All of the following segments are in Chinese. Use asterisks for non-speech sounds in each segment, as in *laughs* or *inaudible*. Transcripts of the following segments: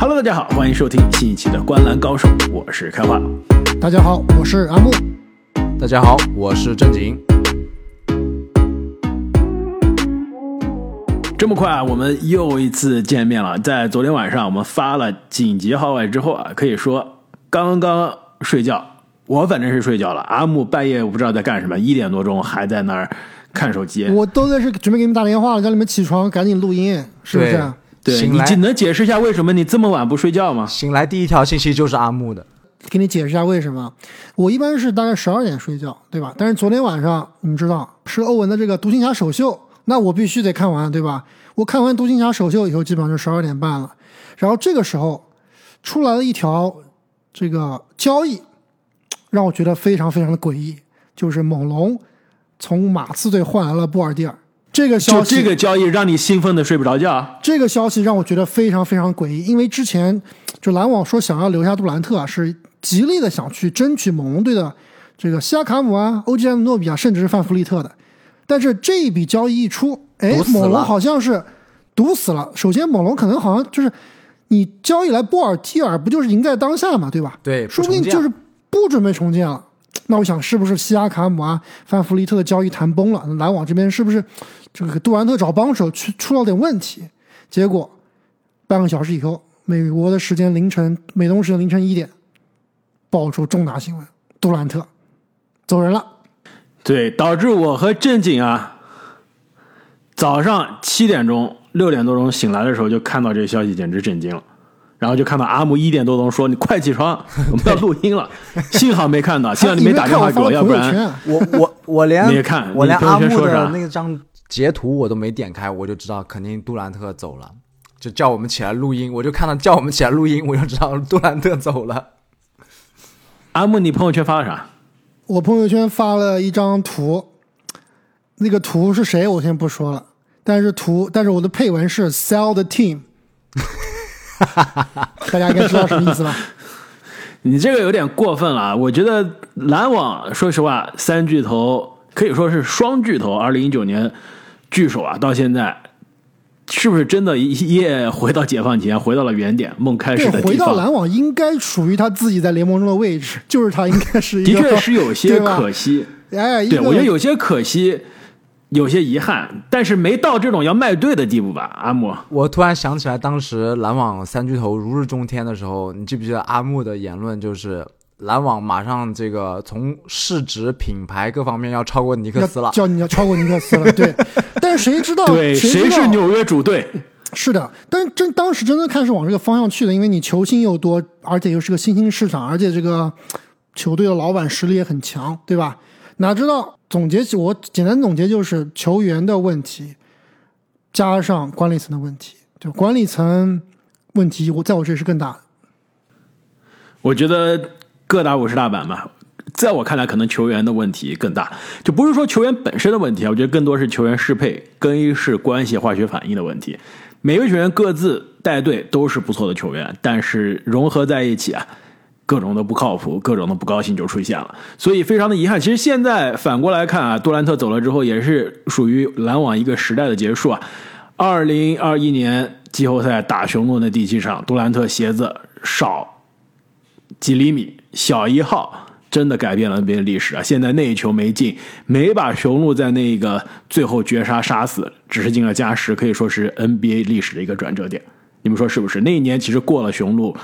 Hello，大家好，欢迎收听新一期的《观篮高手》，我是开花。大家好，我是阿木。大家好，我是正经。这么快啊，我们又一次见面了。在昨天晚上，我们发了紧急号外之后啊，可以说刚刚睡觉，我反正是睡觉了。阿木半夜我不知道在干什么，一点多钟还在那儿看手机。我都在是准备给你们打电话了，叫你们起床赶紧录音，是不是？对，你能解释一下为什么你这么晚不睡觉吗？醒来第一条信息就是阿木的，给你解释一下为什么。我一般是大概十二点睡觉，对吧？但是昨天晚上你们知道是欧文的这个独行侠首秀，那我必须得看完，对吧？我看完独行侠首秀以后，基本上就十二点半了。然后这个时候出来了一条这个交易，让我觉得非常非常的诡异，就是猛龙从马刺队换来了布尔蒂尔。这个消息，就这个交易让你兴奋的睡不着觉？这个消息让我觉得非常非常诡异，因为之前 *tsk* 就篮网说想要留下杜兰特啊，是极力的想去争取猛龙队的这个西亚卡姆啊、欧吉安诺比啊，甚至是范弗利特的。但是这一笔交易一出，哎猛龙好像是堵死了。首先，猛龙可能好像就是你交易来波尔蒂尔，不就是赢在当下嘛，对吧？对说不定就是不准备重建了。那我想，是不是西亚卡姆啊、范弗利特的交易谈崩了？篮网这边是不是这个杜兰特找帮手去出了点问题？结果半个小时以后，美国的时间凌晨，美东时间凌晨一点，爆出重大新闻：杜兰特走人了。对，导致我和正经啊，早上七点钟、六点多钟醒来的时候，就看到这个消息，简直震惊了。然后就看到阿木一点多钟说：“你快起床，*laughs* 我们要录音了。”幸好没看到，幸好你没打电话给我，要不然然我我 *laughs* 我连你看我连朋友阿木的圈说啥？那张截图我都没点开，我就知道肯定杜兰特走了，就叫我们起来录音，我就看到叫我们起来录音，我就知道杜兰特走了。阿木，你朋友圈发了啥？我朋友圈发了一张图，那个图是谁我先不说了，但是图，但是我的配文是 “sell the team”，大家应该知道什么意思吧？你这个有点过分了。我觉得篮网，说实话，三巨头可以说是双巨头，二零一九年巨手啊，到现在是不是真的一夜回到解放前，回到了原点，梦开始对，回到的地方？篮网应该属于他自己在联盟中的位置，就是他应该是一个，的确是有些可惜。*laughs* 哎，对，我觉得有些可惜，有些遗憾，但是没到这种要卖队的地步吧？阿木，我突然想起来，当时篮网三巨头如日中天的时候，你记不记得阿木的言论就是？篮网马上这个从市值、品牌各方面要超过尼克斯了，叫你要超过尼克斯了，对。但是谁知道？对，谁是纽约主队？是的，但是真当时真的开始往这个方向去了，因为你球星又多，而且又是个新兴市场，而且这个球队的老板实力也很强，对吧？哪知道总结起我简单总结就是球员的问题，加上管理层的问题，就管理层问题，我在我这里是更大的。我觉得各打五十大板嘛，在我看来，可能球员的问题更大，就不是说球员本身的问题啊，我觉得更多是球员适配、更衣室关系、化学反应的问题。每个球员各自带队都是不错的球员，但是融合在一起啊，各种的不靠谱，各种的不高兴就出现了，所以非常的遗憾。其实现在反过来看啊，杜兰特走了之后，也是属于篮网一个时代的结束啊。二零二一年季后赛打雄鹿的第七场，杜兰特鞋子少几厘米，小一号，真的改变了 NBA 历史啊！现在那一球没进，没把雄鹿在那个最后绝杀杀死，只是进了加时，可以说是 NBA 历史的一个转折点。你们说是不是？那一年其实过了雄鹿、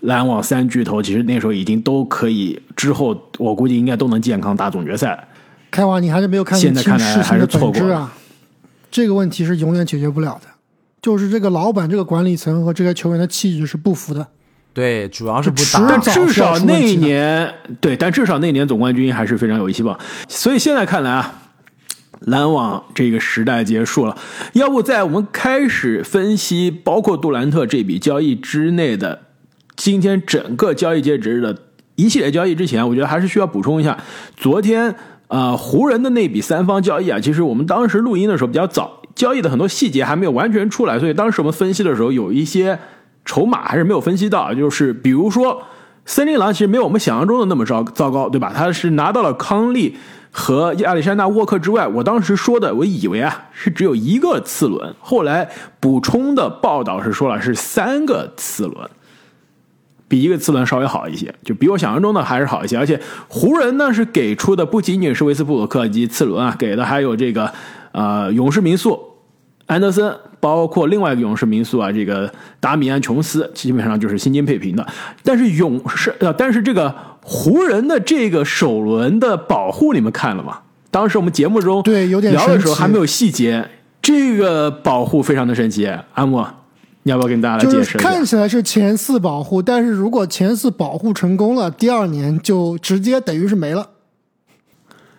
篮网三巨头，其实那时候已经都可以，之后我估计应该都能健康打总决赛。开华，你还是没有看现在清看来还是事情的错过了本质啊！这个问题是永远解决不了的，就是这个老板、这个管理层和这些球员的气质是不符的。对，主要是不迟打但。至少那一年，对，但至少那年总冠军还是非常有希望。所以现在看来啊，篮网这个时代结束了。要不在我们开始分析包括杜兰特这笔交易之内的今天整个交易截止日的一系列交易之前，我觉得还是需要补充一下昨天呃湖人的那笔三方交易啊。其实我们当时录音的时候比较早，交易的很多细节还没有完全出来，所以当时我们分析的时候有一些筹码还是没有分析到，就是比如说。森林狼其实没有我们想象中的那么糟糟糕，对吧？他是拿到了康利和亚历山大沃克之外，我当时说的，我以为啊是只有一个次轮，后来补充的报道是说了是三个次轮，比一个次轮稍微好一些，就比我想象中的还是好一些。而且湖人呢是给出的不仅仅是威斯布鲁克及次轮啊，给的还有这个呃勇士民宿安德森，包括另外一个勇士民宿啊，这个达米安琼斯，基本上就是薪金配平的。但是勇士呃，但是这个湖人的这个首轮的保护你们看了吗？当时我们节目中对有点聊的时候还没有细节，这个保护非常的神奇。阿莫，你要不要跟大家来解释？看起来是前四保护，但是如果前四保护成功了，第二年就直接等于是没了。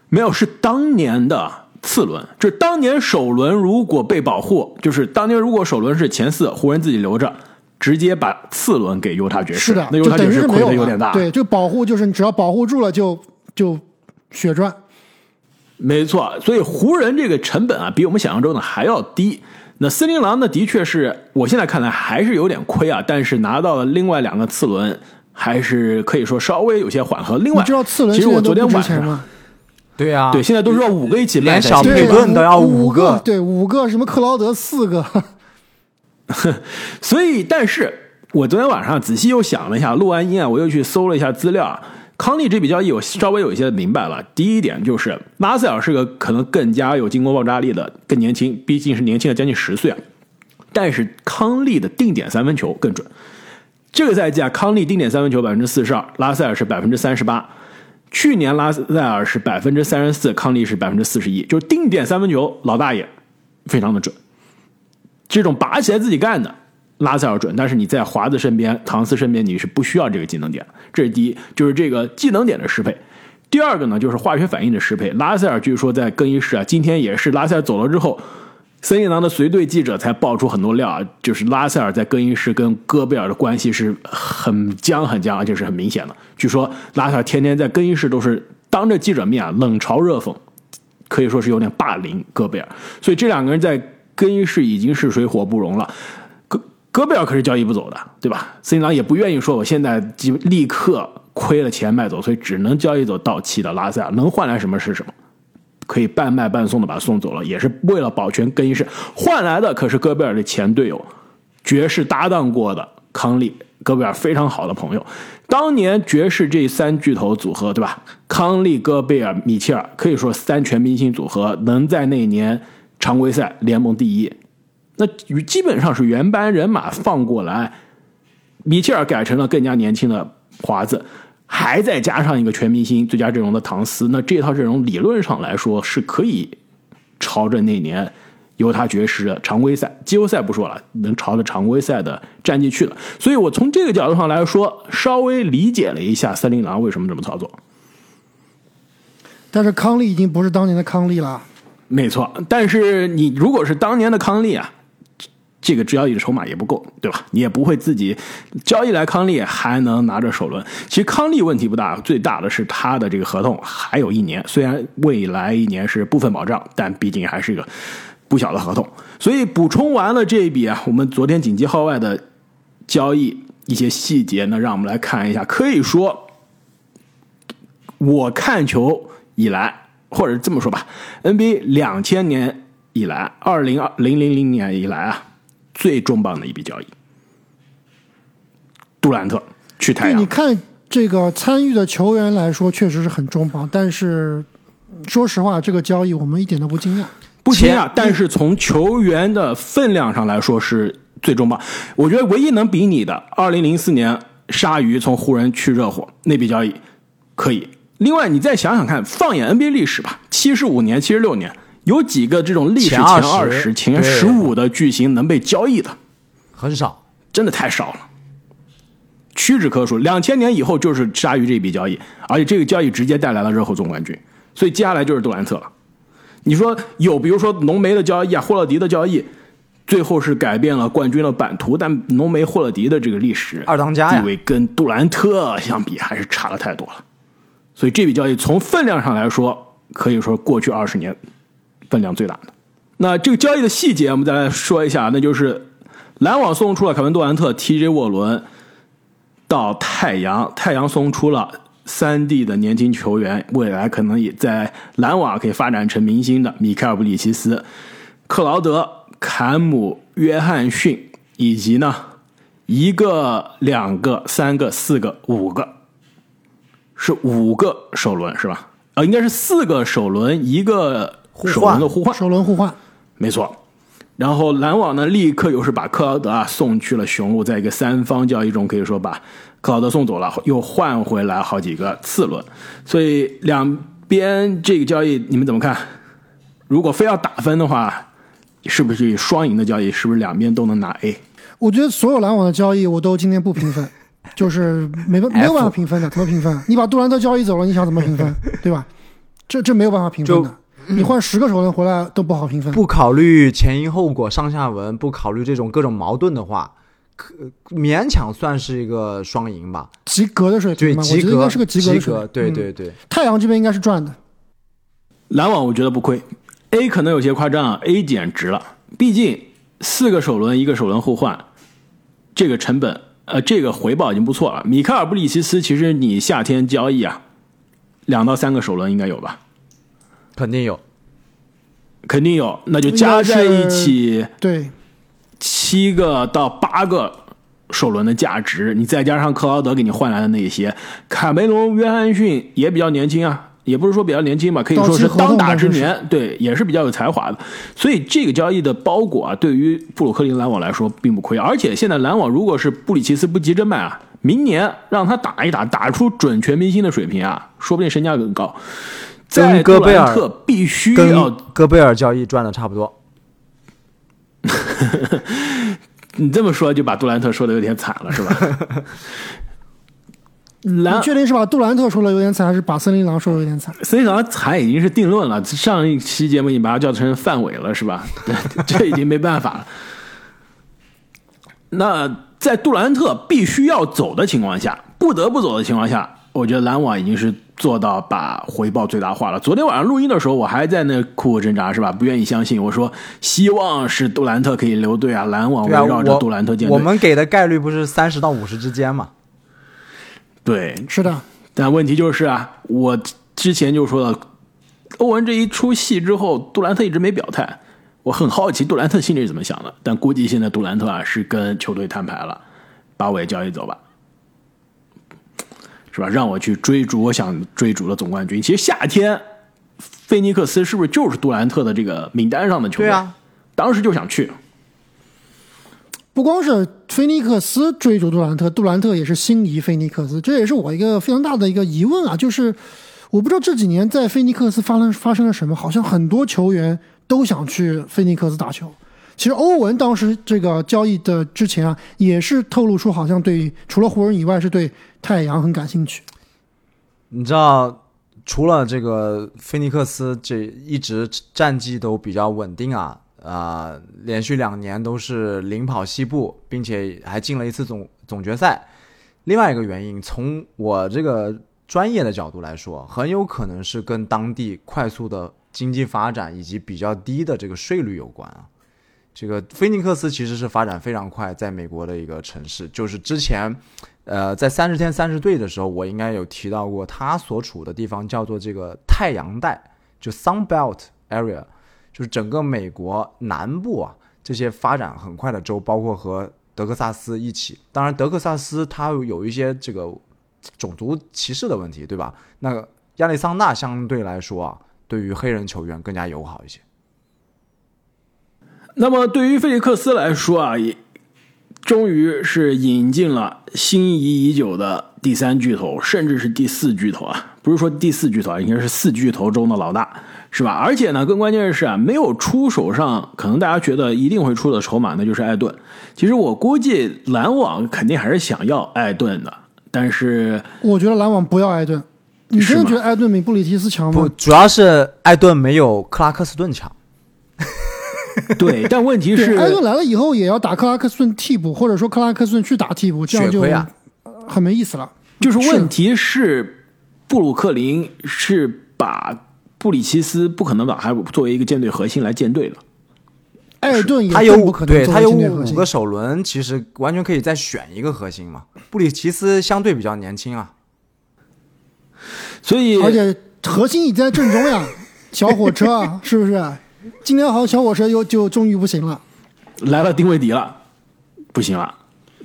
没有，是当年的次轮，就是当年首轮如果被保护，就是当年如果首轮是前四，湖人自己留着，直接把次轮给犹他爵士，是的，那犹他爵士亏的有点大。对，这个保护就是你只要保护住了就就血赚。没错，所以湖人这个成本啊，比我们想象中的还要低。那森林狼呢，的确是我现在看来还是有点亏啊，但是拿到了另外两个次轮，还是可以说稍微有些缓和。另外，你知道次轮其实我昨天晚上？对啊，对现在都是要五个一起卖连小佩顿都要五五个对，五个什么克劳德四个，*laughs* 所以，但是我昨天晚上仔细又想了一下，录完音啊，我又去搜了一下资料啊。康利这笔交易，我稍微有一些明白了。第一点就是拉塞尔是个可能更加有进攻爆炸力的，更年轻，毕竟是年轻了将近十岁啊。但是康利的定点三分球更准。这个赛季啊，康利定点三分球百分之四十二，拉塞尔是百分之三十八。去年拉塞尔是百分之三十四，康利是百分之四十一，就是定点三分球老大爷非常的准。这种拔起来自己干的，拉塞尔准，但是你在华子身边、唐斯身边，你是不需要这个技能点。这是第一，就是这个技能点的适配。第二个呢，就是化学反应的适配。拉塞尔据说在更衣室啊，今天也是拉塞尔走了之后，森林狼的随队记者才爆出很多料啊，就是拉塞尔在更衣室跟戈贝尔的关系是很僵很僵，而且是很明显的。据说拉塞尔天天在更衣室都是当着记者面啊冷嘲热讽，可以说是有点霸凌戈贝尔。所以这两个人在更衣室已经是水火不容了。戈贝尔可是交易不走的，对吧？森林狼也不愿意说我现在即立刻亏了钱卖走，所以只能交易走到期的拉塞尔，能换来什么是什么。可以半卖半送的把他送走了，也是为了保全更衣室，换来的可是戈贝尔的前队友，爵士搭档过的康利，戈贝尔非常好的朋友。当年爵士这三巨头组合，对吧？康利、戈贝尔、米切尔，可以说三全明星组合，能在那年常规赛联盟第一。那基本上是原班人马放过来，米切尔改成了更加年轻的华子，还再加上一个全明星最佳阵容的唐斯，那这套阵容理论上来说是可以朝着那年犹他爵士的常规赛、季后赛不说了，能朝着常规赛的战绩去了。所以我从这个角度上来说，稍微理解了一下森林狼为什么这么操作。但是康利已经不是当年的康利了。没错，但是你如果是当年的康利啊，这个交易的筹码也不够，对吧？你也不会自己交易来康利还能拿着首轮。其实康利问题不大，最大的是他的这个合同还有一年，虽然未来一年是部分保障，但毕竟还是一个不小的合同。所以补充完了这一笔啊，我们昨天紧急号外的交易一些细节呢，让我们来看一下。可以说，我看球以来。或者这么说吧，NBA 两千年以来，二零二零零零年以来啊，最重磅的一笔交易，杜兰特去太对，阳你。看这个参与的球员来说，确实是很重磅。但是说实话，这个交易我们一点都不惊讶。不惊讶，但是从球员的分量上来说是最重磅。我觉得唯一能比拟的，二零零四年鲨鱼从湖人去热火那笔交易可以。另外，你再想想看，放眼 NBA 历史吧，七十五年、七十六年，有几个这种历史前前二20十、前对十五的巨星能被交易的？很少。真的太少了，屈指可数。两千年以后就是鲨鱼这笔交易，而且这个交易直接带来了热火总冠军，所以接下来就是杜兰特了。你说有，比如说浓眉的交易啊，霍勒迪的交易，最后是改变了冠军的版图，但浓眉、霍勒迪的这个历史二当家地位跟杜兰特相比还是差了太多了。所以这笔交易从分量上来说，可以说过去二十年分量最大的。那这个交易的细节，我们再来说一下，那就是篮网送出了凯文杜兰特、TJ 沃伦到太阳，太阳送出了三 D 的年轻球员，未来可能也在篮网可以发展成明星的米凯尔·布里奇斯、克劳德、坎姆、约翰逊，以及呢一个、两个、三个、四个、五个，是五个首轮是吧？啊，应该是四个首轮，一个首轮的互换，首轮互换，没错。然后篮网呢，立刻又是把克劳德啊送去了雄鹿，在一个三方交易中，可以说把克劳德送走了，又换回来好几个次轮。所以两边这个交易你们怎么看？如果非要打分的话，是不是双赢的交易？是不是两边都能拿 A？我觉得所有篮网的交易我都今天不评分，*laughs* 就是没办没有办法评分的，怎么评分？你把杜兰特交易走了，你想怎么评分？对吧？这这没有办法评分的。你换十个首轮回来都不好评分。不考虑前因后果、上下文，不考虑这种各种矛盾的话，可勉强算是一个双赢吧，及格的水对，平吗？我及格应该是个及格的水平。对嗯对对，太阳这边应该是赚的。篮网我觉得不亏，A 可能有些夸张啊，A 减值了，毕竟四个首轮一个首轮互换，这个成本呃这个回报已经不错了。米开尔布里奇斯其实你夏天交易啊，两到三个首轮应该有吧？肯定有。肯定有，那就加在一起对，七个到八个首轮的价值，你再加上克劳德给你换来的那些，卡梅隆·约翰逊也比较年轻啊，也不是说比较年轻吧，可以说是当打之年，对，也是比较有才华的。所以这个交易的包裹啊，对于布鲁克林篮网来说并不亏。而且现在篮网如果是布里奇斯不急着卖啊，明年让他打一打，打出准全明星的水平啊，说不定身价更高。在跟戈贝尔特必须跟要戈贝尔交易赚的差不多。*laughs* 你这么说就把杜兰特说的有点惨了，是吧？*laughs* 篮你确定是把杜兰特说的有点惨，还是把森林狼说的有点惨？森林狼惨已经是定论了，上一期节目你把他叫成范伟了，是吧？*laughs* 这已经没办法了。那在杜兰特必须要走的情况下，不得不走的情况下，我觉得篮网已经是做到把回报最大化了。昨天晚上录音的时候，我还在那苦苦挣扎，是吧？不愿意相信，我说希望是杜兰特可以留队啊，篮网围绕着杜兰特建队。我们给的概率不是三十到五十之间吗？对，是的，但问题就是啊，我之前就说了，欧文这一出戏之后，杜兰特一直没表态，我很好奇杜兰特心里是怎么想的。但估计现在杜兰特啊是跟球队摊牌了，把我也交易走吧，是吧？让我去追逐我想追逐的总冠军。其实夏天，菲尼克斯是不是就是杜兰特的这个名单上的球队？对啊，当时就想去。不光是菲尼克斯追逐杜兰特，杜兰特也是心仪菲尼克斯，这也是我一个非常大的一个疑问啊，就是我不知道这几年在菲尼克斯发生发生了什么，好像很多球员都想去菲尼克斯打球。其实欧文当时这个交易的之前啊，也是透露出好像对除了湖人以外是对太阳很感兴趣。你知道，除了这个菲尼克斯这一直战绩都比较稳定啊，啊、连续两年都是领跑西部，并且还进了一次总总决赛。另外一个原因，从我这个专业的角度来说，很有可能是跟当地快速的经济发展以及比较低的这个税率有关啊。这个菲尼克斯其实是发展非常快，在美国的一个城市，就是之前，呃，在三十天三十队的时候，我应该有提到过，他所处的地方叫做这个太阳带，就 Sun Belt Area，就是整个美国南部啊这些发展很快的州，包括和德克萨斯一起。当然，德克萨斯它有一些这个种族歧视的问题，对吧？那亚利桑那相对来说啊，对于黑人球员更加友好一些。那么对于菲利克斯来说啊，也终于是引进了心仪已久的第三巨头，甚至是第四巨头啊，不是说第四巨头啊，应该是四巨头中的老大，是吧？而且呢，更关键的是啊，没有出手上可能大家觉得一定会出的筹码，那就是艾顿。其实我估计篮网肯定还是想要艾顿的，但是我觉得篮网不要艾顿，你真的是觉得艾顿比布里奇斯强吗不，吗？主要是艾顿没有克拉克斯顿强。*laughs* 对，但问题是对，艾顿来了以后也要打克拉克斯顿替补，或者说克拉克斯顿去打替补，这样就很没意思了。就是问题是，布鲁克林是把布里奇斯不可能把他作为一个舰队核心来建队的。艾顿也他有更不可能作对他有五个首轮，其实完全可以再选一个核心嘛。布里奇斯相对比较年轻啊，所以，而且核心已在正中呀，小火车啊，是不是？今天好像小火车又就终于不行了。来了丁威迪了，不行了，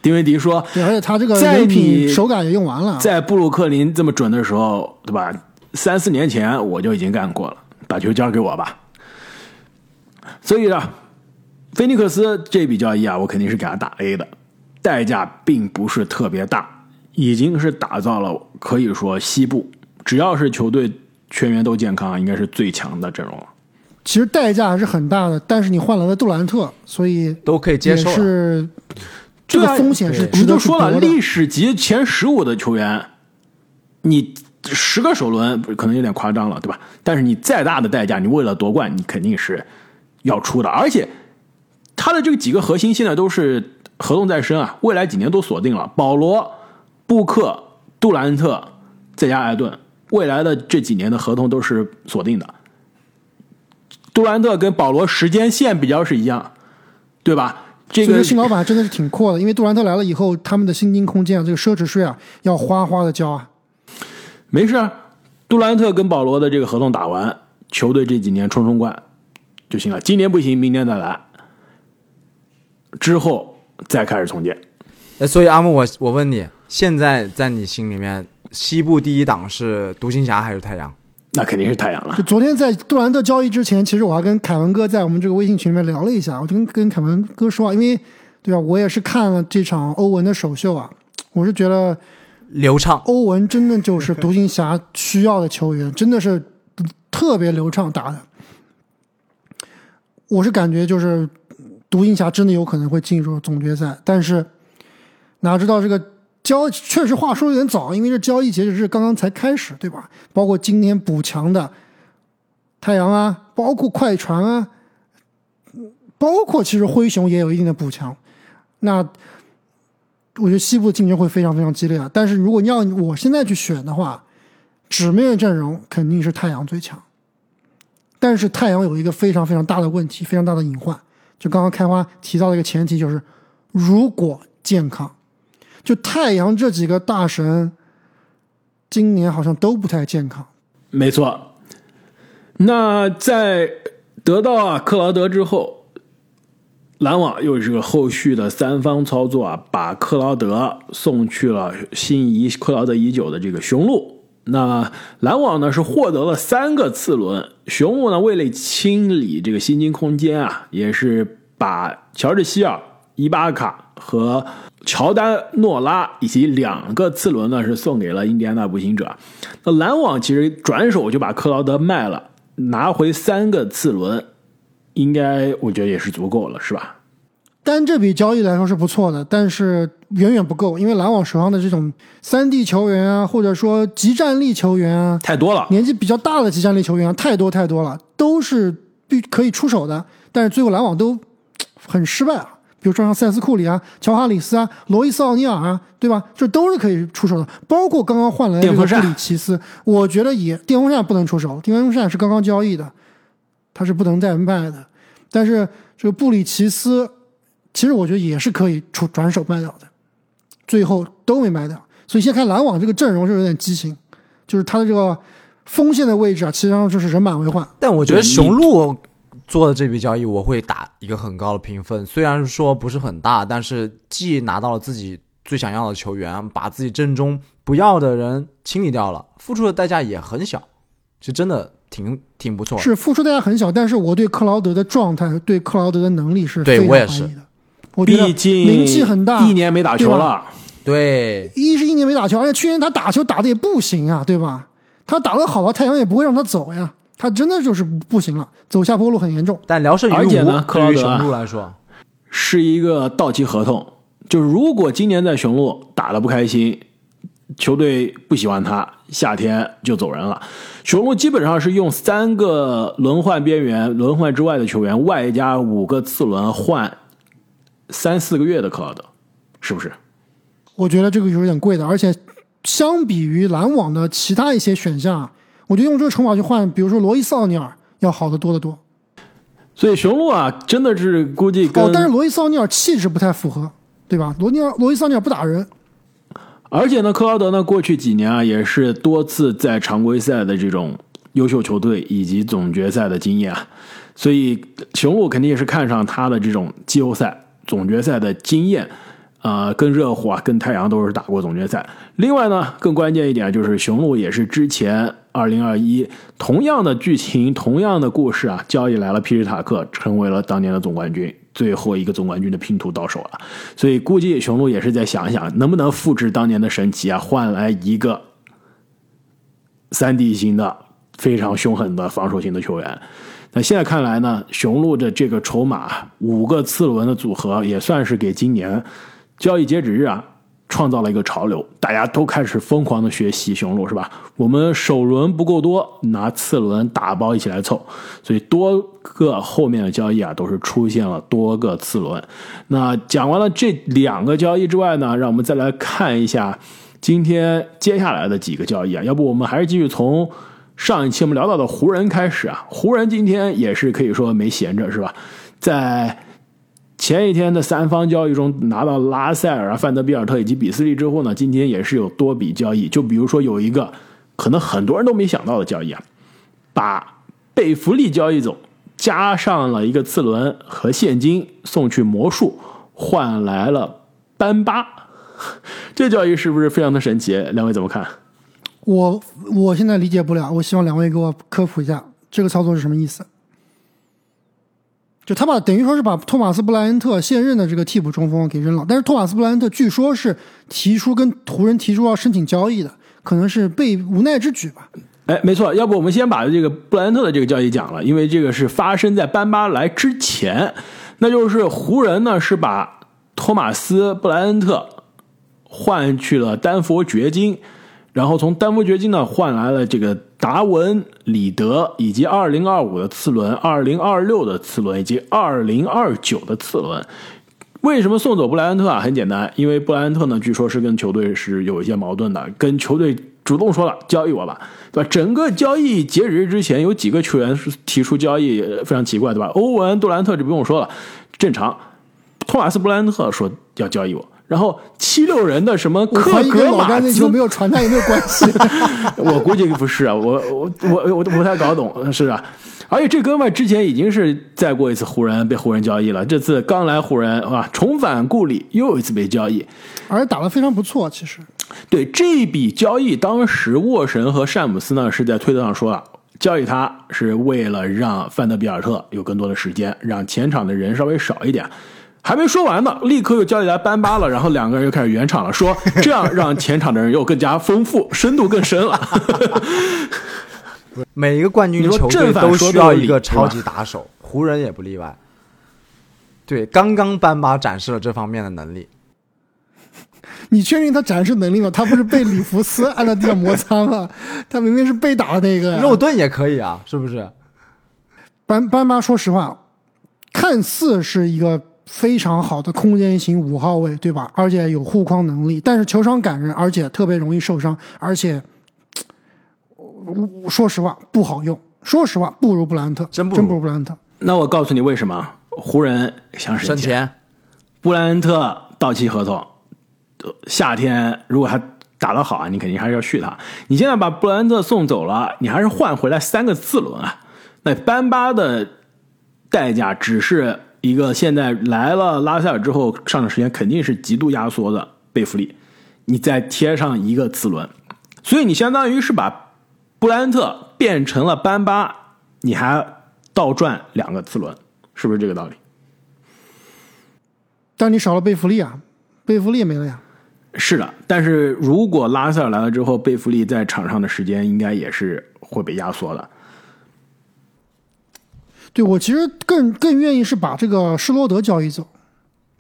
丁威迪说，对，而且他这个在人品你手感也用完了。在布鲁克林这么准的时候，对吧？三四年前我就已经干过了，把球交给我吧。所以呢，菲尼克斯这笔交易啊，我肯定是给他打 A 的，代价并不是特别大，已经是打造了可以说西部只要是球队全员都健康，应该是最强的阵容了。其实代价还是很大的，但是你换来了杜兰特，所以都可以接受。是这个风险是我值得去们就说了，历史级前十五的球员，你十个首轮可能有点夸张了，对吧？但是你再大的代价，你为了夺冠，你肯定是要出的。而且他的这个几个核心现在都是合同在身啊，未来几年都锁定了。保罗、布克、杜兰特再加艾顿，未来的这几年的合同都是锁定的。杜兰特跟保罗时间线比较是一样，对吧？这个新老板真的是挺阔的，因为杜兰特来了以后，他们的薪金空间啊，这个奢侈税啊，要哗哗的交啊。没事啊，杜兰特跟保罗的这个合同打完，球队这几年冲冲冠就行了。今年不行，明年再来，之后再开始重建。哎，所以阿木，我我问你，现在在你心里面，西部第一档是独行侠还是太阳？那肯定是太阳了就。昨天在杜兰特交易之前，其实我还跟凯文哥在我们这个微信群里面聊了一下，我就跟跟凯文哥说啊，因为对吧，我也是看了这场欧文的首秀啊，我是觉得流畅，欧文真的就是独行侠需要的球员，真的是特别流畅打的。我是感觉就是独行侠真的有可能会进入总决赛，但是哪知道这个交确实话说有点早，因为这交易截止日刚刚才开始，对吧？包括今天补强的太阳啊，包括快船啊，包括其实灰熊也有一定的补强。那我觉得西部竞争会非常非常激烈啊。但是如果你要我现在去选的话，纸面阵容肯定是太阳最强。但是太阳有一个非常非常大的问题，非常大的隐患，就刚刚开花提到的一个前提就是，如果健康，就太阳这几个大神，今年好像都不太健康。没错。那在得到啊克劳德之后，篮网又是个后续的三方操作啊，把克劳德送去了心仪克劳德已久的这个雄鹿。那篮网呢是获得了三个次轮，雄鹿呢为了清理这个薪金空间啊，也是把乔治希尔、伊巴卡和乔丹诺拉以及两个次轮呢是送给了印第安纳步行者。那篮网其实转手就把克劳德卖了，拿回三个次轮，应该我觉得也是足够了，是吧？单这笔交易来说是不错的，但是远远不够，因为篮网手上的这种三 D 球员啊，或者说集战力球员啊，太多了。年纪比较大的集战力球员啊，太多太多了，都是必可以出手的，但是最后篮网都很失败啊。比如说像塞斯库里啊、乔哈里斯啊、罗伊斯奥尼尔啊，对吧？这都是可以出手的。包括刚刚换来的这个布里奇斯，我觉得也电风扇不能出手，电风扇是刚刚交易的，它是不能再卖的。但是这个布里奇斯，其实我觉得也是可以出转手卖掉的，最后都没卖掉。所以现在看篮网这个阵容是有点畸形，就是他的这个锋线的位置啊，其实上就是人满为患。但我觉得雄鹿做的这笔交易，我会打一个很高的评分。虽然说不是很大，但是既拿到了自己最想要的球员，把自己阵中不要的人清理掉了，付出的代价也很小，是真的挺挺不错的。是付出代价很小，但是我对克劳德的状态、对克劳德的能力是对非常我也是怀疑的。我觉得毕竟名气很大，一年没打球了，对，一是一年没打球，而且去年他打球打的也不行啊，对吧？他打的好啊，太阳也不会让他走呀。他真的就是不行了，走下坡路很严重。但聊胜于无。而且呢克劳对于雄鹿来说，是一个到期合同。就是如果今年在雄鹿打得不开心，球队不喜欢他，夏天就走人了。雄鹿基本上是用三个轮换边缘、轮换之外的球员，外加五个次轮换三四个月的克劳德，是不是？我觉得这个有点贵的，而且相比于篮网的其他一些选项啊，我觉得用这个筹码去换，比如说罗伊斯奥尼尔要好的多得多。所以雄鹿啊，真的是估计跟，哦，但是罗伊斯奥尼尔气质不太符合，对吧？罗尼尔罗伊斯奥尼尔不打人，而且呢，克劳德呢，过去几年啊，也是多次在常规赛的这种优秀球队以及总决赛的经验啊，所以雄鹿肯定也是看上他的这种季后赛、总决赛的经验呃，跟热火啊，跟太阳都是打过总决赛。另外呢，更关键一点就是雄鹿也是之前二零二一同样的剧情、同样的故事啊，交易来了皮什塔克，成为了当年的总冠军，最后一个总冠军的拼图到手了。所以估计雄鹿也是在想一想能不能复制当年的神奇啊，换来一个三 D 型的非常凶狠的防守型的球员。那现在看来呢，雄鹿的这个筹码五个次轮的组合也算是给今年。交易截止日啊，创造了一个潮流，大家都开始疯狂的学习雄鹿，是吧？我们首轮不够多，拿次轮打包一起来凑，所以多个后面的交易啊，都是出现了多个次轮。那讲完了这两个交易之外呢，让我们再来看一下今天接下来的几个交易啊。要不我们还是继续从上一期我们聊到的湖人开始啊。湖人今天也是可以说没闲着，是吧？在前一天的三方交易中拿到拉塞尔啊、范德比尔特以及比斯利之后呢，今天也是有多笔交易。就比如说有一个可能很多人都没想到的交易啊，把贝弗利交易走，加上了一个次轮和现金送去魔术，换来了班巴。*laughs* 这交易是不是非常的神奇？两位怎么看？我我现在理解不了，我希望两位给我科普一下这个操作是什么意思。就他把等于说是把托马斯布莱恩特现任的这个替补中锋给扔了，但是托马斯布莱恩特据说是提出跟湖人提出要申请交易的，可能是被无奈之举吧。哎，没错，要不我们先把这个布莱恩特的这个交易讲了，因为这个是发生在班巴来之前，那就是湖人呢是把托马斯布莱恩特换去了丹佛掘金。然后从丹佛掘金呢换来了这个达文里德，以及二零二五的次轮、二零二六的次轮以及二零二九的次轮。为什么送走布莱恩特啊？很简单，因为布莱恩特呢，据说是跟球队是有一些矛盾的，跟球队主动说了交易我吧，对吧？整个交易截止日之前，有几个球员是提出交易，非常奇怪，对吧？欧文、杜兰特就不用说了，正常。托马斯布莱恩特说要交易我。然后七六人的什么克格马斯没有传他有没有关系？*laughs* 我估计不是啊，我我我我不太搞懂，是啊。而且这哥们之前已经是再过一次湖人被湖人交易了，这次刚来湖人啊，重返故里又一次被交易，而且打得非常不错。其实，对这笔交易，当时沃神和詹姆斯呢是在推特上说了，交易他是为了让范德比尔特有更多的时间，让前场的人稍微少一点。还没说完呢，立刻又叫起来班巴了，然后两个人又开始圆场了，说 *laughs* 这样让前场的人又更加丰富，深度更深了。*laughs* 每一个冠军球队都需要一个超级打手，湖人也不例外。对，刚刚班巴展示了这方面的能力。你确定他展示能力吗？他不是被里弗斯按在地上摩擦吗？*laughs* 他明明是被打的那个。肉盾也可以啊，是不是？班班巴，说实话，看似是一个。非常好的空间型五号位，对吧？而且有护框能力，但是球商感人，而且特别容易受伤，而且说实话不好用。说实话，不如布兰特，真不真不如布兰特。那我告诉你为什么？湖人想省钱。布兰特到期合同，夏天如果他打得好啊，你肯定还是要续他。你现在把布兰特送走了，你还是换回来三个次轮啊？那班巴的代价只是。一个现在来了拉塞尔之后上场时间肯定是极度压缩的贝弗利，你再贴上一个次轮，所以你相当于是把布莱恩特变成了班巴，你还倒赚两个次轮，是不是这个道理？但你少了贝弗利啊，贝弗利没了呀。是的，但是如果拉塞尔来了之后，贝弗利在场上的时间应该也是会被压缩的。对我其实更更愿意是把这个施罗德交易走，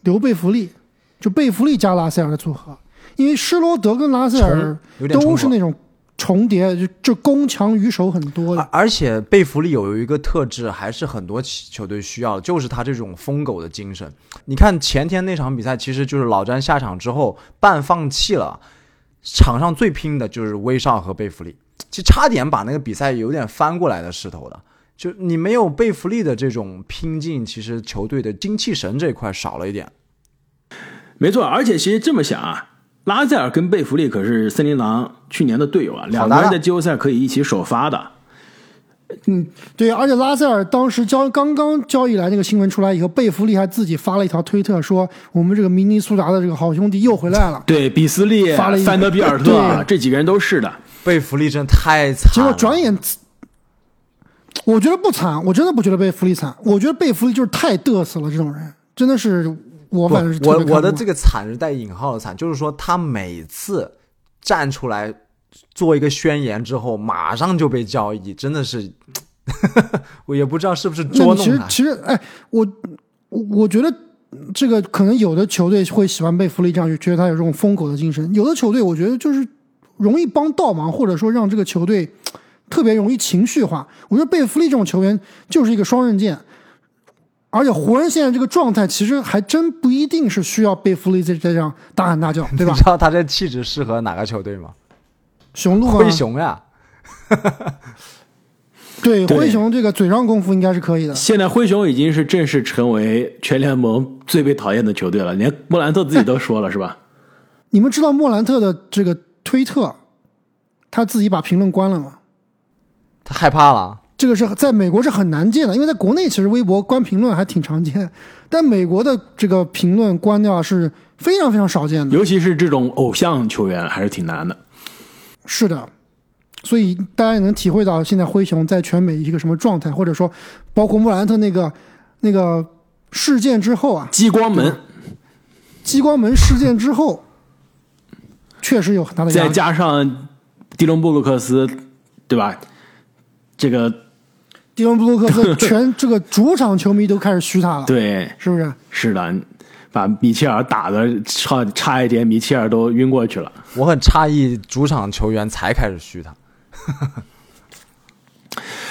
留贝弗利，就贝弗利加拉塞尔的组合，因为施罗德跟拉塞尔都是那种重叠，就就攻强于守很多的。而且贝弗利有一个特质，还是很多球队需要的，就是他这种疯狗的精神。你看前天那场比赛，其实就是老詹下场之后半放弃了，场上最拼的就是威少和贝弗利，其实差点把那个比赛有点翻过来的势头的。就你没有贝弗利的这种拼劲，其实球队的精气神这一块少了一点。没错，而且其实这么想啊，拉塞尔跟贝弗利可是森林狼去年的队友啊，两个人在季后赛可以一起首发的。嗯对，而且拉塞尔当时交刚刚交易来那个新闻出来以后，贝弗利还自己发了一条推特说，我们这个明尼苏达的这个好兄弟又回来了。对，比斯利、发了一范德比尔特对这几个人都是的。贝弗利真太惨了。结果转眼，我觉得不惨，我真的不觉得贝弗利惨，我觉得贝弗利就是太嘚瑟了，这种人真的是我反正是特我我的这个惨是带引号的惨，就是说他每次站出来做一个宣言之后，马上就被交易，真的是，*laughs* 我也不知道是不是捉弄他。其实哎，我我我觉得这个可能有的球队会喜欢贝弗利这样，就觉得他有这种疯狗的精神；有的球队我觉得就是容易帮倒忙，或者说让这个球队特别容易情绪化。我觉得贝弗利这种球员就是一个双刃剑。而且湖人现在这个状态，其实还真不一定是需要贝弗利在在这样大喊大叫，*laughs* 对吧你？知道他这气质适合哪个球队吗？雄鹿 *laughs* 啊，灰熊呀，对对灰熊这个嘴上功夫应该是可以的。现在灰熊已经是正式成为全联盟最被讨厌的球队了，连莫兰特自己都说了，是吧？*laughs* 你们知道莫兰特的这个推特，他自己把评论关了吗？他害怕了。这个是在美国是很难见的，因为在国内其实微博关评论还挺常见，但美国的这个评论关掉是非常非常少见的。尤其是这种偶像球员，还是挺难的。是的，所以大家也能体会到现在灰熊在全美一个什么状态，或者说包括莫兰特那个那个事件之后啊，激光门，激光门事件之后，确实有很大的压再。加上迪隆布鲁克斯，对吧？这个迪文布鲁克斯 *laughs* 全这个主场球迷都开始嘘他了，对，是不是？是的，把米切尔打的差差一点，米切尔都晕过去了。我很诧异，主场球员才开始嘘他。*laughs*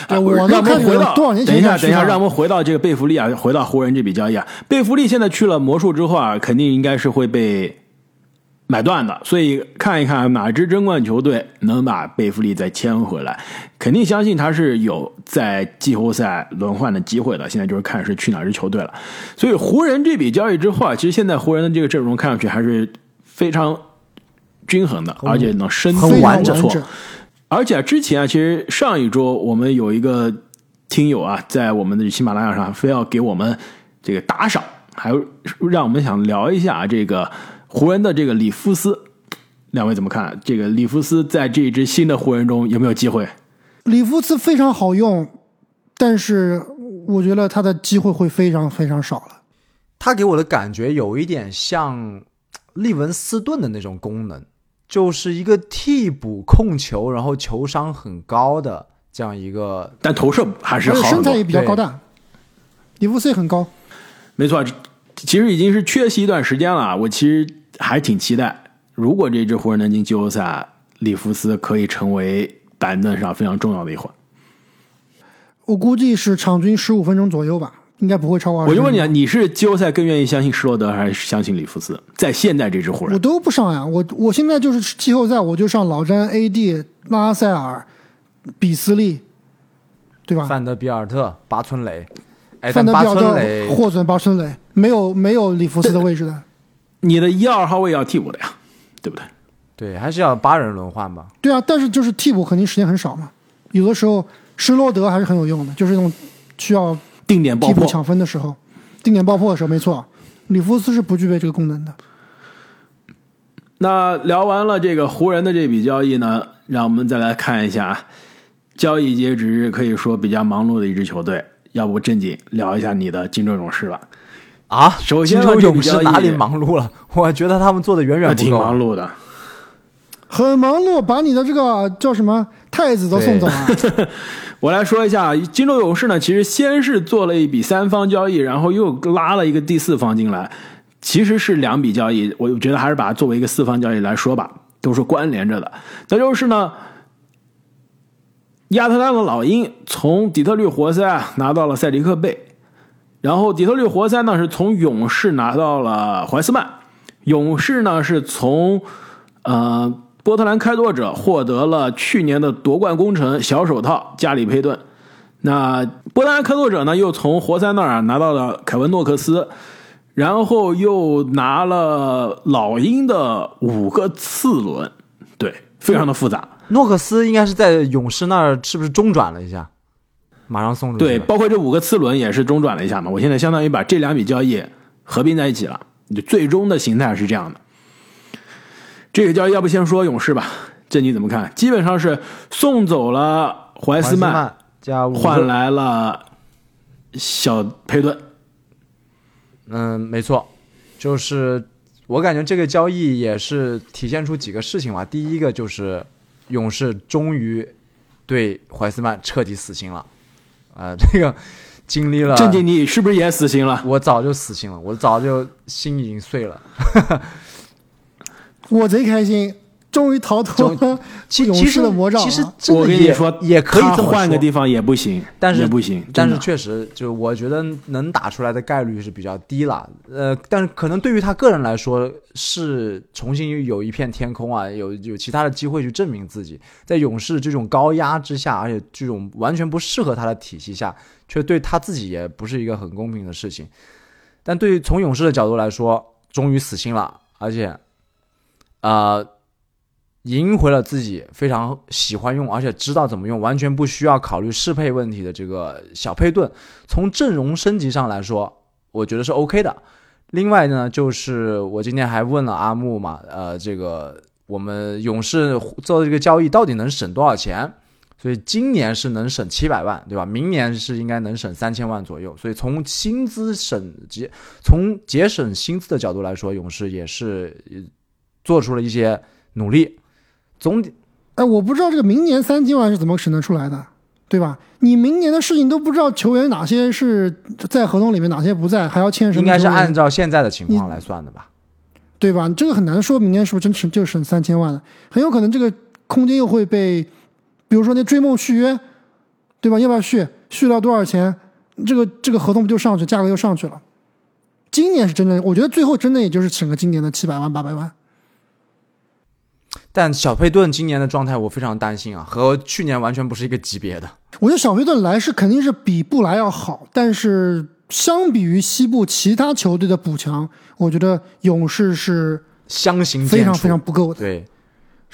哎我们回到多少年前等一下，等一下，让我们回到这个贝弗利啊，回到湖人这笔交易啊。贝弗利现在去了魔术之后啊，肯定应该是会被买断的，所以看一看哪支争冠球队能把贝弗利再签回来，肯定相信他是有在季后赛轮换的机会的。现在就是看是去哪支球队了。所以湖人这笔交易之后啊，其实现在湖人的这个阵容看上去还是非常均衡的，而且能深度非常不错。完整。而且之前啊，其实上一周我们有一个听友啊，在我们的喜马拉雅上非要给我们这个打赏，还有让我们想聊一下这个湖人的这个里夫斯，两位怎么看？这个里夫斯在这一支新的湖人中有没有机会？里夫斯非常好用，但是我觉得他的机会会非常非常少了。他给我的感觉有一点像利文斯顿的那种功能，就是一个替补控球，然后球商很高的这样一个。但投射还是好身材也。比较高大，里夫斯也很高。没错，其实已经是缺席一段时间了。我其实还挺期待，如果这支湖人能进季后赛，里弗斯可以成为板凳上非常重要的一环。我估计是场均十五分钟左右吧，应该不会超过二十。我就问你啊，，你是季后赛更愿意相信施罗德，还是相信里弗斯？在现在这支湖人我，都不上呀。我我现在就是季后赛，我就上老詹、AD、拉塞尔、比斯利，对吧？范德比尔特、巴村磊，哎，范德比尔特、霍尊、巴村磊，没有没有里弗斯的位置的。你的一二号位要替补的呀，对不对？对，还是要八人轮换吧。对啊，但是就是替补肯定时间很少嘛，有的时候施罗德还是很有用的，就是那种需要定点爆破，抢分的时候，定点爆破的时候，没错，里弗斯是不具备这个功能的。那聊完了这个湖人的这笔交易呢，让我们再来看一下交易截止日可以说比较忙碌的一支球队。要不正经聊一下你的金州勇士吧？啊，首先金州勇士哪里忙碌了？*laughs* 我觉得他们做的远远不挺够。忙碌的。很忙碌，把你的这个叫什么太子都送走了。*laughs* 我来说一下，金州勇士呢，其实先是做了一笔三方交易，然后又拉了一个第四方进来，其实是两笔交易，我觉得还是把它作为一个四方交易来说吧，都是关联着的。那就是呢，亚特兰大老鹰从底特律活塞啊拿到了塞迪克贝，然后底特律活塞呢是从勇士拿到了怀斯曼，勇士呢是从呃波特兰开拓者获得了去年的夺冠功臣小手套加里佩顿。那波特兰开拓者呢又从活塞那儿拿到了凯文诺克斯，然后又拿了老鹰的五个次轮，对，非常的复杂。诺克斯应该是在勇士那儿是不是中转了一下？马上送出去对，包括这五个次轮也是中转了一下嘛。我现在相当于把这两笔交易合并在一起了，就最终的形态是这样的。这个交易要不先说勇士吧，这你怎么看？基本上是送走了怀斯曼，曼加换来了小佩顿。嗯，没错，就是我感觉这个交易也是体现出几个事情吧。第一个就是勇士终于对怀斯曼彻底死心了，啊、这个经历了正经你是不是也死心了？我早就死心了，我早就心已经碎了。*laughs* 我贼开心，终于逃脱了勇 *laughs* 其其实士的魔爪了。其实我跟你说，也可以换个地方也不行，但是也不行。但是确实，就我觉得能打出来的概率是比较低了。呃，但是可能对于他个人来说，是重新有一片天空啊，有有其他的机会去证明自己。在勇士这种高压之下，而且这种完全不适合他的体系下，却对他自己也不是一个很公平的事情。但对于从勇士的角度来说，终于死心了，而且，呃，赢回了自己非常喜欢用，而且知道怎么用，完全不需要考虑适配问题的这个小佩顿。从阵容升级上来说，我觉得是 OK 的。另外呢，就是我今天还问了阿木嘛，呃，这个我们勇士做的这个交易到底能省多少钱？所以今年是能省七百万，对吧？明年是应该能省三千万左右。所以从薪资省节，从节省薪资的角度来说，勇士也是做出了一些努力。总体哎，我不知道这个明年三千万是怎么省得出来的，对吧？你明年的事情都不知道球员哪些是在合同里面，哪些不在，还要签什么应该是按照现在的情况来算的吧？对吧？这个很难说明年是不是真省就省三千万了，很有可能这个空间又会被，比如说那追梦续约，对吧？要不要续？续到多少钱？这个这个合同不就上去，价格又上去了。今年是真的，我觉得最后真的也就是省个今年的七百万八百万。但小佩顿今年的状态我非常担心啊，和去年完全不是一个级别的。我觉得小佩顿来是肯定是比布莱要好，但是相比于西部其他球队的补强，我觉得勇士是相形非常非常不够的。对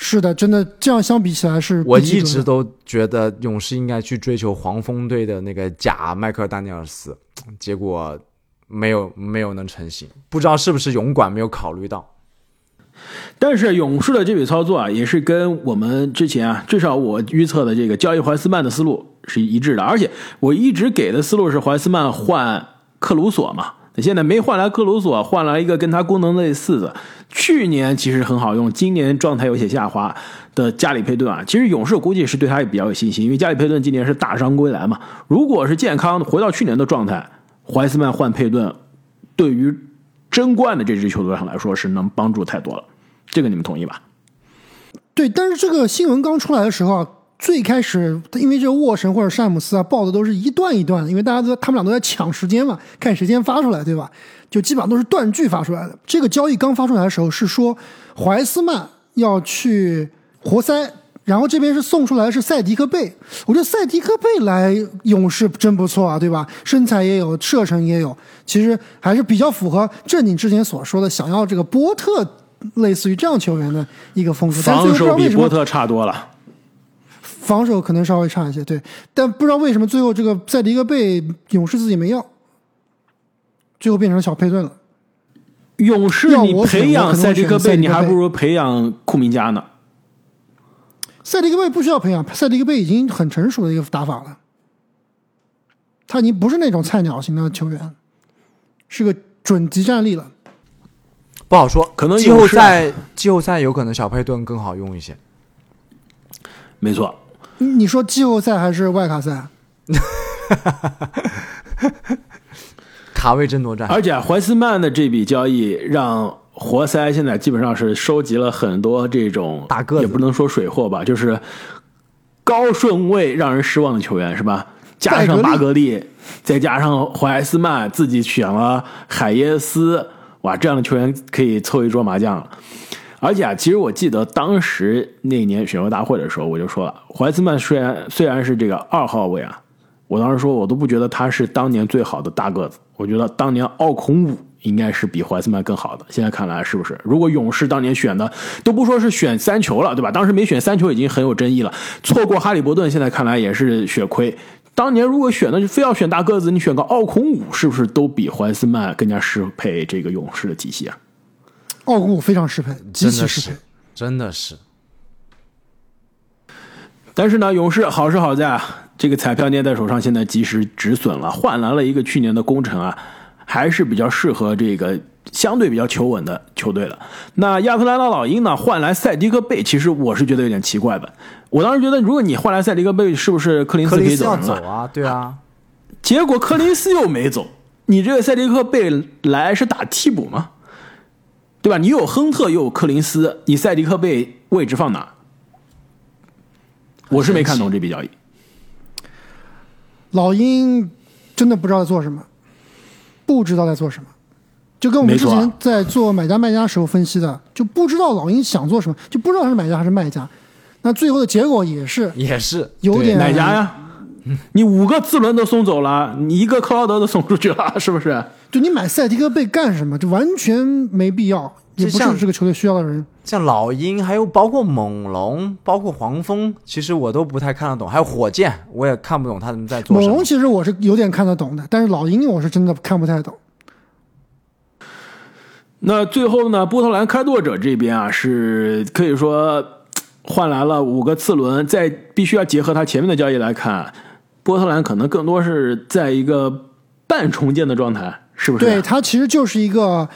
是的，真的这样相比起来是我一直都觉得勇士应该去追求黄蜂队的那个假迈克尔丹尼尔斯，结果没有没有能成型，不知道是不是勇管没有考虑到。但是勇士的这笔操作啊，也是跟我们之前啊，至少我预测的这个交易怀斯曼的思路是一致的。而且我一直给的思路是怀斯曼换克鲁索嘛，那现在没换来克鲁索，换来一个跟他功能类似的，去年其实很好用，今年状态有些下滑的加里佩顿啊。其实勇士估计是对他也比较有信心，因为加里佩顿今年是大伤归来嘛。如果是健康回到去年的状态，怀斯曼换佩顿，对于争冠的这支球队上来说是能帮助太多了。这个你们同意吧？对，但是这个新闻刚出来的时候啊，最开始因为这个沃神或者詹姆斯啊报的都是一段一段的，因为大家都他们俩都在抢时间嘛，看谁先发出来，对吧？就基本上都是断句发出来的。这个交易刚发出来的时候是说怀斯曼要去活塞，然后这边是送出来的是赛迪克贝，我觉得赛迪克贝来勇士真不错啊，对吧？身材也有，射程也有，其实还是比较符合正你之前所说的想要这个波特。类似于这样球员的一个风格，防守比波特差多了。防守可能稍微差一些，对，但不知道为什么最后这个赛迪克贝勇士自己没要，最后变成小佩顿了。勇士你培养我可能会赛迪克贝，你还不如培养库明加呢。赛迪克贝不需要培养，赛迪克贝已经很成熟的一个打法了，他已经不是那种菜鸟型的球员，是个准级战力了。不好说，可能季后赛季后赛有可能小佩顿更好用一些。没错，你你说季后赛还是外卡赛？*laughs* 卡位争夺战，而且怀斯曼的这笔交易让活塞现在基本上是收集了很多这种大个子也不能说水货吧，就是高顺位让人失望的球员是吧？加上巴格利，再加上怀斯曼，自己选了海耶斯，哇，这样的球员可以凑一桌麻将了。而且啊，其实我记得当时那年选秀大会的时候，我就说了，怀斯曼虽然虽然是这个二号位啊，我当时说我都不觉得他是当年最好的大个子，我觉得当年奥孔武应该是比怀斯曼更好的。现在看来是不是？如果勇士当年选的都不说是选三球了，对吧？当时没选三球已经很有争议了，错过哈利伯顿，现在看来也是血亏。当年如果选的非要选大个子，你选个奥孔武，是不是都比怀斯曼更加适配这个勇士的体系啊？奥孔武非常适配，极真的其适配是。，真的是。但是呢，勇士好是好在啊，这个彩票捏在手上，现在及时止损了，换来了一个去年的功臣啊，还是比较适合这个相对比较求稳的球队了。那亚特兰大老鹰呢，换来塞迪克贝，其实我是觉得有点奇怪的。我当时觉得，如果你换来塞迪克贝，是不是柯林斯可以走？走啊，对啊，结果柯林斯又没走，你这个塞迪克贝来是打替补吗？对吧？你有亨特又有柯林斯，你塞迪克贝位置放哪？我是没看懂这笔交易。老鹰真的不知道在做什么，不知道在做什么，就跟我们之前在做买家卖家时候分析的，就不知道老鹰想做什么，就不知道他是买家还是卖家。那最后的结果也是也是有点买家呀？*laughs* 你五个次轮都送走了，你一个克劳德都送出去了，是不是？就你买塞迪克贝干什么？就完全没必要，也不像是这个球队需要的人。像老鹰，还有包括猛龙，包括黄蜂，其实我都不太看得懂。还有火箭，我也看不懂他们在做猛什么。龙其实我是有点看得懂的，但是老鹰我是真的看不太懂。那最后呢，波特兰开拓者这边啊，是可以说换来了五个次轮，再必须要结合他前面的交易来看，波特兰可能更多是在一个半重建的状态，是不是？对他其实就是一个，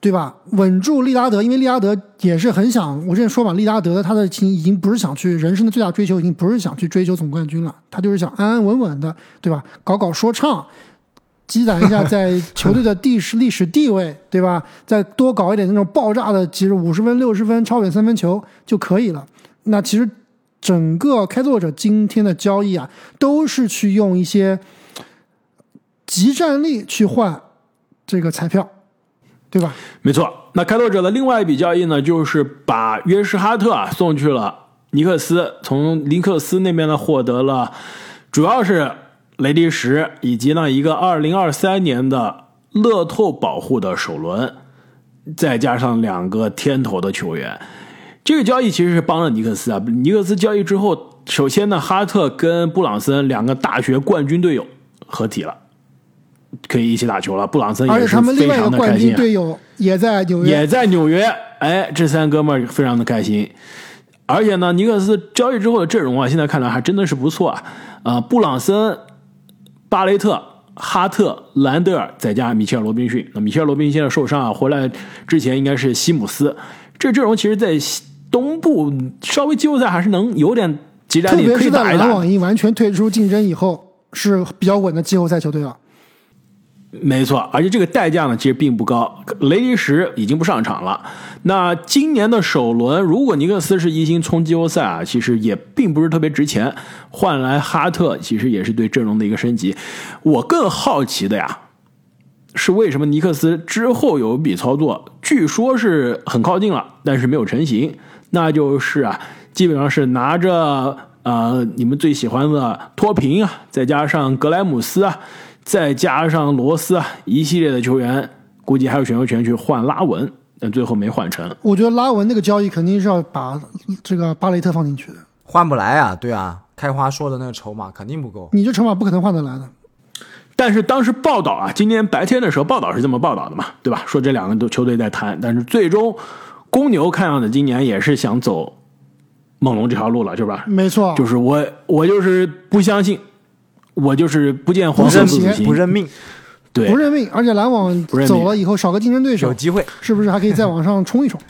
对吧？稳住利拉德，因为利拉德也是很想，我之前说嘛，利拉德他的情已经不是想去人生的最大追求，已经不是想去追求总冠军了，他就是想安安稳稳的，对吧？搞搞说唱，积攒一下在球队的地史历史地位，*laughs* 对吧？再多搞一点那种爆炸的，其实五十分、六十分超远三分球就可以了。那其实整个开拓者今天的交易啊，都是去用一些集战力去换这个彩票，对吧？没错，那开拓者的另外一笔交易呢，就是把约什哈特啊送去了尼克斯，从尼克斯那边呢获得了，主要是雷迪什以及呢一个二零二三年的乐透保护的首轮，再加上两个天头的球员。这个交易其实是帮了尼克斯啊。尼克斯交易之后，首先呢，哈特跟布朗森两个大学冠军队友合体了，可以一起打球了。布朗森也是非他们另外一个冠常的开心、啊。军队友也在纽约，也在纽约，哎，这三哥们儿非常的开心。而且呢，尼克斯交易之后的阵容啊，现在看来还真的是不错啊。啊、布朗森、巴雷特、哈特、兰德尔，再加米切尔·罗宾逊。那米切尔·罗宾逊现在受伤啊，回来之前应该是西姆斯。这阵容其实，在西东部稍微季后赛还是能有点集战力，可以特别是在打一打。篮网一完全退出竞争以后，是比较稳的季后赛球队了。没错，而且这个代价呢，其实并不高。雷迪什已经不上场了。那今年的首轮，如果尼克斯是一星冲季后赛啊，其实也并不是特别值钱。换来哈特，其实也是对阵容的一个升级。我更好奇的呀，是为什么尼克斯之后有一笔操作，据说是很靠近了，但是没有成型。那就是啊，基本上是拿着呃你们最喜欢的托平啊，再加上格莱姆斯啊，再加上罗斯啊，一系列的球员，估计还有选秀权去换拉文，但最后没换成。我觉得拉文那个交易肯定是要把这个巴雷特放进去的，换不来啊，对啊，开花说的那个筹码肯定不够。你这筹码不可能换得来的。但是当时报道啊，今天白天的时候报道是这么报道的嘛，对吧？说这两个都球队在谈，但是最终公牛看样子今年也是想走猛龙这条路了，是吧？没错，就是我我就是不相信，我就是不见黄不认命河不死心，不认命，对不认命，而且篮网走了以后少个竞争对手有，机会。是不是还可以再往上冲一冲？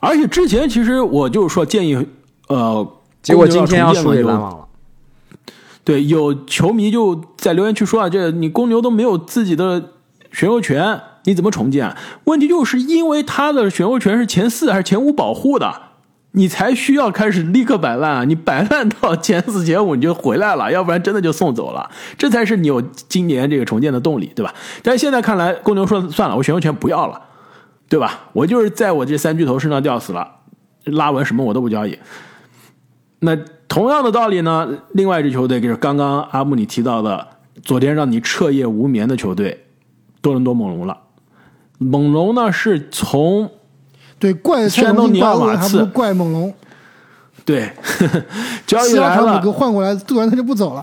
而且之前其实我就说建议，呃，结果今天要输重建嘛有给篮网了。对，有球迷就在留言区说啊，这你公牛都没有自己的选秀权，你怎么重建？问题就是因为他的选秀权是前四还是前五保护的，你才需要开始立刻摆烂啊！你摆烂到前四前五你就回来了，要不然真的就送走了，这才是你有今年这个重建的动力，对吧？但现在看来，公牛说算了，我选秀权不要了，对吧？我就是在我这三巨头身上吊死了，拉文什么我都不交易。那同样的道理呢，另外一支球队就是刚刚阿木你提到的，昨天让你彻夜无眠的球队多伦多猛龙了。猛龙呢是从对，怪蔡山东尼荣进怪奥瓦茨欧文还不如怪猛龙。*laughs* 对交易来了给，换过来，杜兰特就不走了。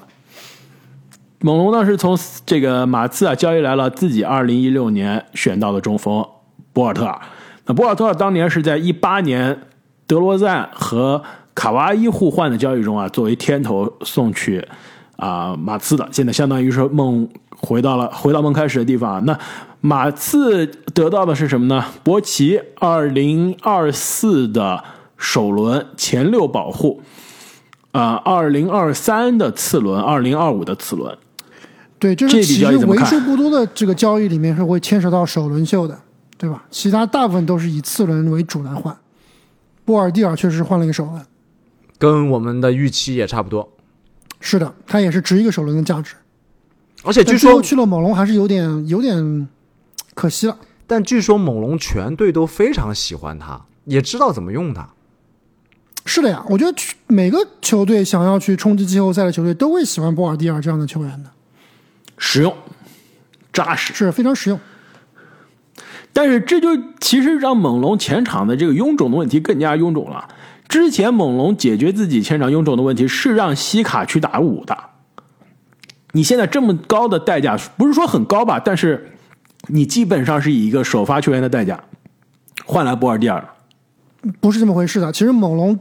猛龙呢是从这个马刺啊交易来了自己二零一六年选到的中锋博尔特尔。那博尔特尔当年是在一八年德罗赞和卡哇伊互换的交易中啊，作为天头送去啊马刺的。现在相当于是梦回到了回到梦开始的地方。那马刺得到的是什么呢？博奇二零二四的首轮前六保护。啊，二零二三的次轮，二零二五的次轮，对，这是其实为数不多的这个交易里面是会牵扯到首轮秀的，对吧？其他大部分都是以次轮为主来换。波尔蒂尔确实换了一个首轮，跟我们的预期也差不多。是的，他也是值一个首轮的价值。而且据说去了猛龙还是有点有点可惜了。但据说猛龙全队都非常喜欢他，也知道怎么用他。是的呀，我觉得每个球队想要去冲击季后赛的球队都会喜欢波尔蒂尔这样的球员的，实用、扎实，是非常实用。但是这就其实让猛龙前场的这个臃肿的问题更加臃肿了。之前猛龙解决自己前场臃肿的问题是让西卡去打五的，你现在这么高的代价，不是说很高吧？但是你基本上是以一个首发球员的代价换来博尔蒂尔，不是这么回事的。其实猛龙。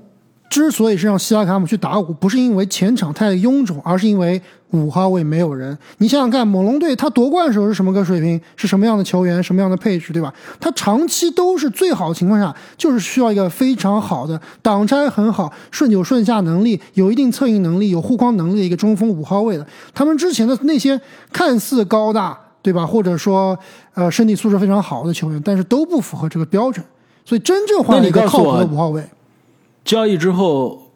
之所以是让希拉卡姆去打五，不是因为前场太臃肿，而是因为五号位没有人。你想想看，猛龙队他夺冠的时候是什么个水平？是什么样的球员？什么样的配置？对吧？他长期都是最好的情况下，就是需要一个非常好的挡拆很好、顺九顺下能力、有一定策应能力、有护框能力的一个中锋五号位的。他们之前的那些看似高大，对吧？或者说呃身体素质非常好的球员，但是都不符合这个标准。所以真正换了一个靠谱的五号位。交易之后，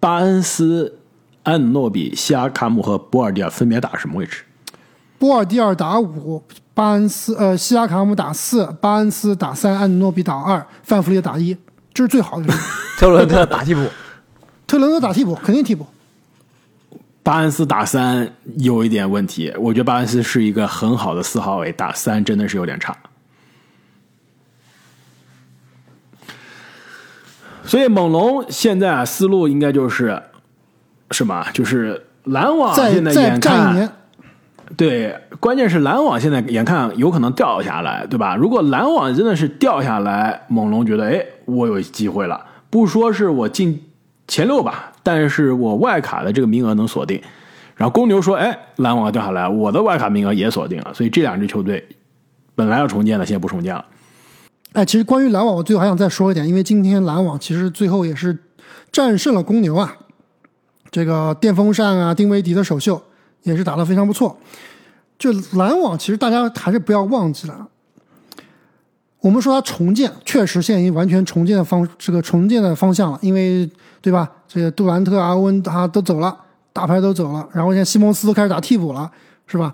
巴恩斯、安努诺比、西亚卡姆和波尔蒂尔分别打什么位置？波尔蒂尔打五，巴恩斯呃西亚卡姆打四，巴恩斯打三，安努诺比打二，范弗利打一，这是最好的。*laughs* 特伦特打替补，特伦特打替补肯定替补。巴恩斯打三有一点问题，我觉得巴恩斯是一个很好的四号位，打三真的是有点差。所以猛龙现在啊，思路应该就是什么？就是篮网现在眼看，对，关键是篮网现在眼看有可能掉下来，对吧？如果篮网真的是掉下来，猛龙觉得，哎，我有机会了，不说是我进前六吧，但是我外卡的这个名额能锁定。然后公牛说，哎，篮网掉下来，我的外卡名额也锁定了。所以这两支球队本来要重建的，现在不重建了。哎，其实关于篮网，我最后还想再说一点，因为今天篮网其实最后也是战胜了公牛啊，这个电风扇啊，丁威迪的首秀也是打得非常不错。就篮网，其实大家还是不要忘记了，我们说它重建，确实现在已经完全重建的方这个重建的方向了，因为对吧？这个杜兰特、阿温他都走了，大牌都走了，然后现在西蒙斯都开始打替补了，是吧？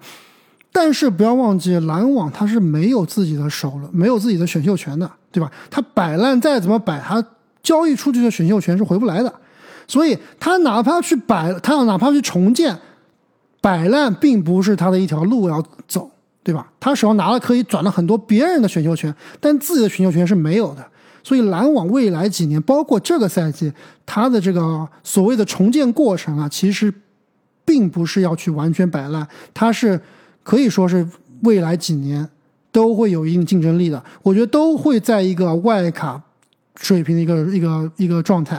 但是不要忘记，篮网他是没有自己的手了，没有自己的选秀权的，对吧？他摆烂再怎么摆，他交易出去的选秀权是回不来的。所以他哪怕去摆，他要哪怕去重建，摆烂并不是他的一条路要走，对吧？他手上拿了可以转了很多别人的选秀权，但自己的选秀权是没有的。所以篮网未来几年，包括这个赛季，他的这个所谓的重建过程啊，其实并不是要去完全摆烂，他是。可以说是未来几年都会有一定竞争力的，我觉得都会在一个外卡水平的一个一个一个状态。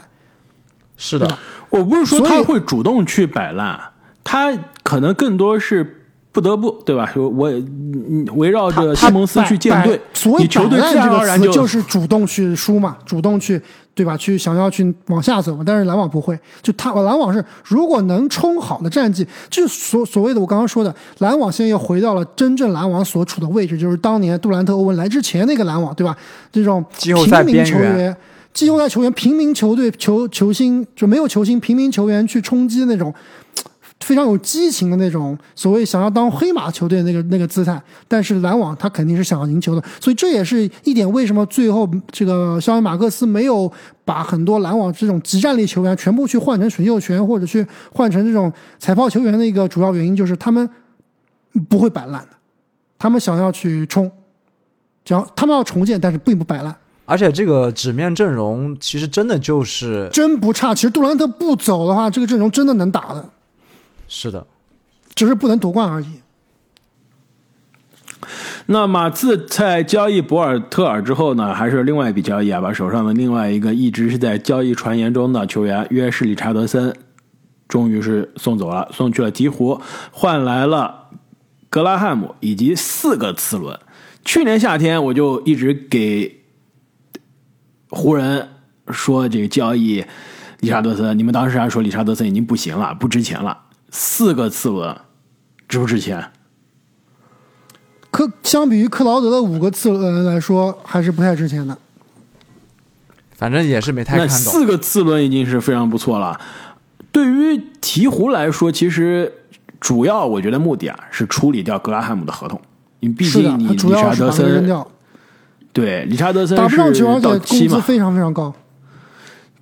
是的，我不是说他会主动去摆烂，他可能更多是。不得不对吧？我围绕着西蒙斯去建队，所以球队自然而然就就是主动去输嘛，主动去对吧？去想要去往下走嘛。但是篮网不会，就他篮网是如果能冲好的战绩，就所所谓的我刚刚说的，篮网现在又回到了真正篮网所处的位置，就是当年杜兰特、欧文来之前那个篮网，对吧？这种平民球员、季后赛球员、平民球队球球星就没有球星，平民球员去冲击那种。非常有激情的那种，所谓想要当黑马球队那个那个姿态，但是篮网他肯定是想要赢球的，所以这也是一点为什么最后这个肖恩马克思没有把很多篮网这种极战力球员全部去换成选秀权或者去换成这种彩炮球员的一个主要原因，就是他们不会摆烂的，他们想要去冲，只要他们要重建，但是并不摆烂，而且这个纸面阵容其实真的就是真不差，其实杜兰特不走的话，这个阵容真的能打的。是的，只是不能夺冠而已。那马刺在交易博尔特尔之后呢，还是另外一笔交易啊，把手上的另外一个一直是在交易传言中的球员约什理查德森，终于是送走了，送去了鹈鹕，换来了格拉汉姆以及四个次轮。去年夏天我就一直给湖人说这个交易理查德森，你们当时还说理查德森已经不行了，不值钱了，四个次轮值不值钱？克相比于克劳德的五个次轮来说，还是不太值钱的。反正也是没太看懂。四个次轮已经是非常不错了。对于鹈鹕来说，其实主要我觉得目的啊是处理掉格拉汉姆的合同，因为毕，竟你理查德森掉，对理查德森打不上球，而是到且期嘛，工资非常非常高。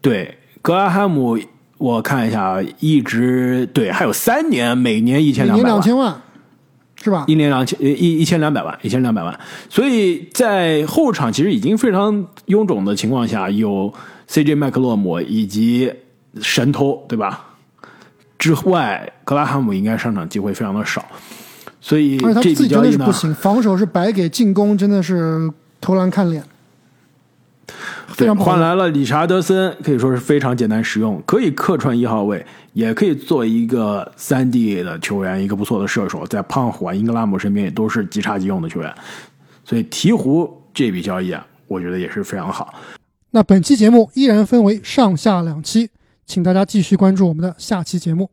对格拉汉姆，我看一下啊，一直对还有三年，每年一千两百万，两千万，是吧一？年两千呃一一千两百万，一千两百万。所以在后场其实已经非常臃肿的情况下，有 CJ 麦克洛姆以及神偷，对吧？之外，格拉汉姆应该上场机会非常的少，所以这自己真笔交易呢不，行，防守是白给，进攻真的是投篮看脸，非对，常换来了理查德森，可以说是非常简单实用，可以客串一号位，也可以做一个三 D 的球员，一个不错的射手，在胖虎啊、英格拉姆身边也都是即插即用的球员，所以鹈鹕这笔交易啊，我觉得也是非常好。那本期节目依然分为上下两期，请大家继续关注我们的下期节目。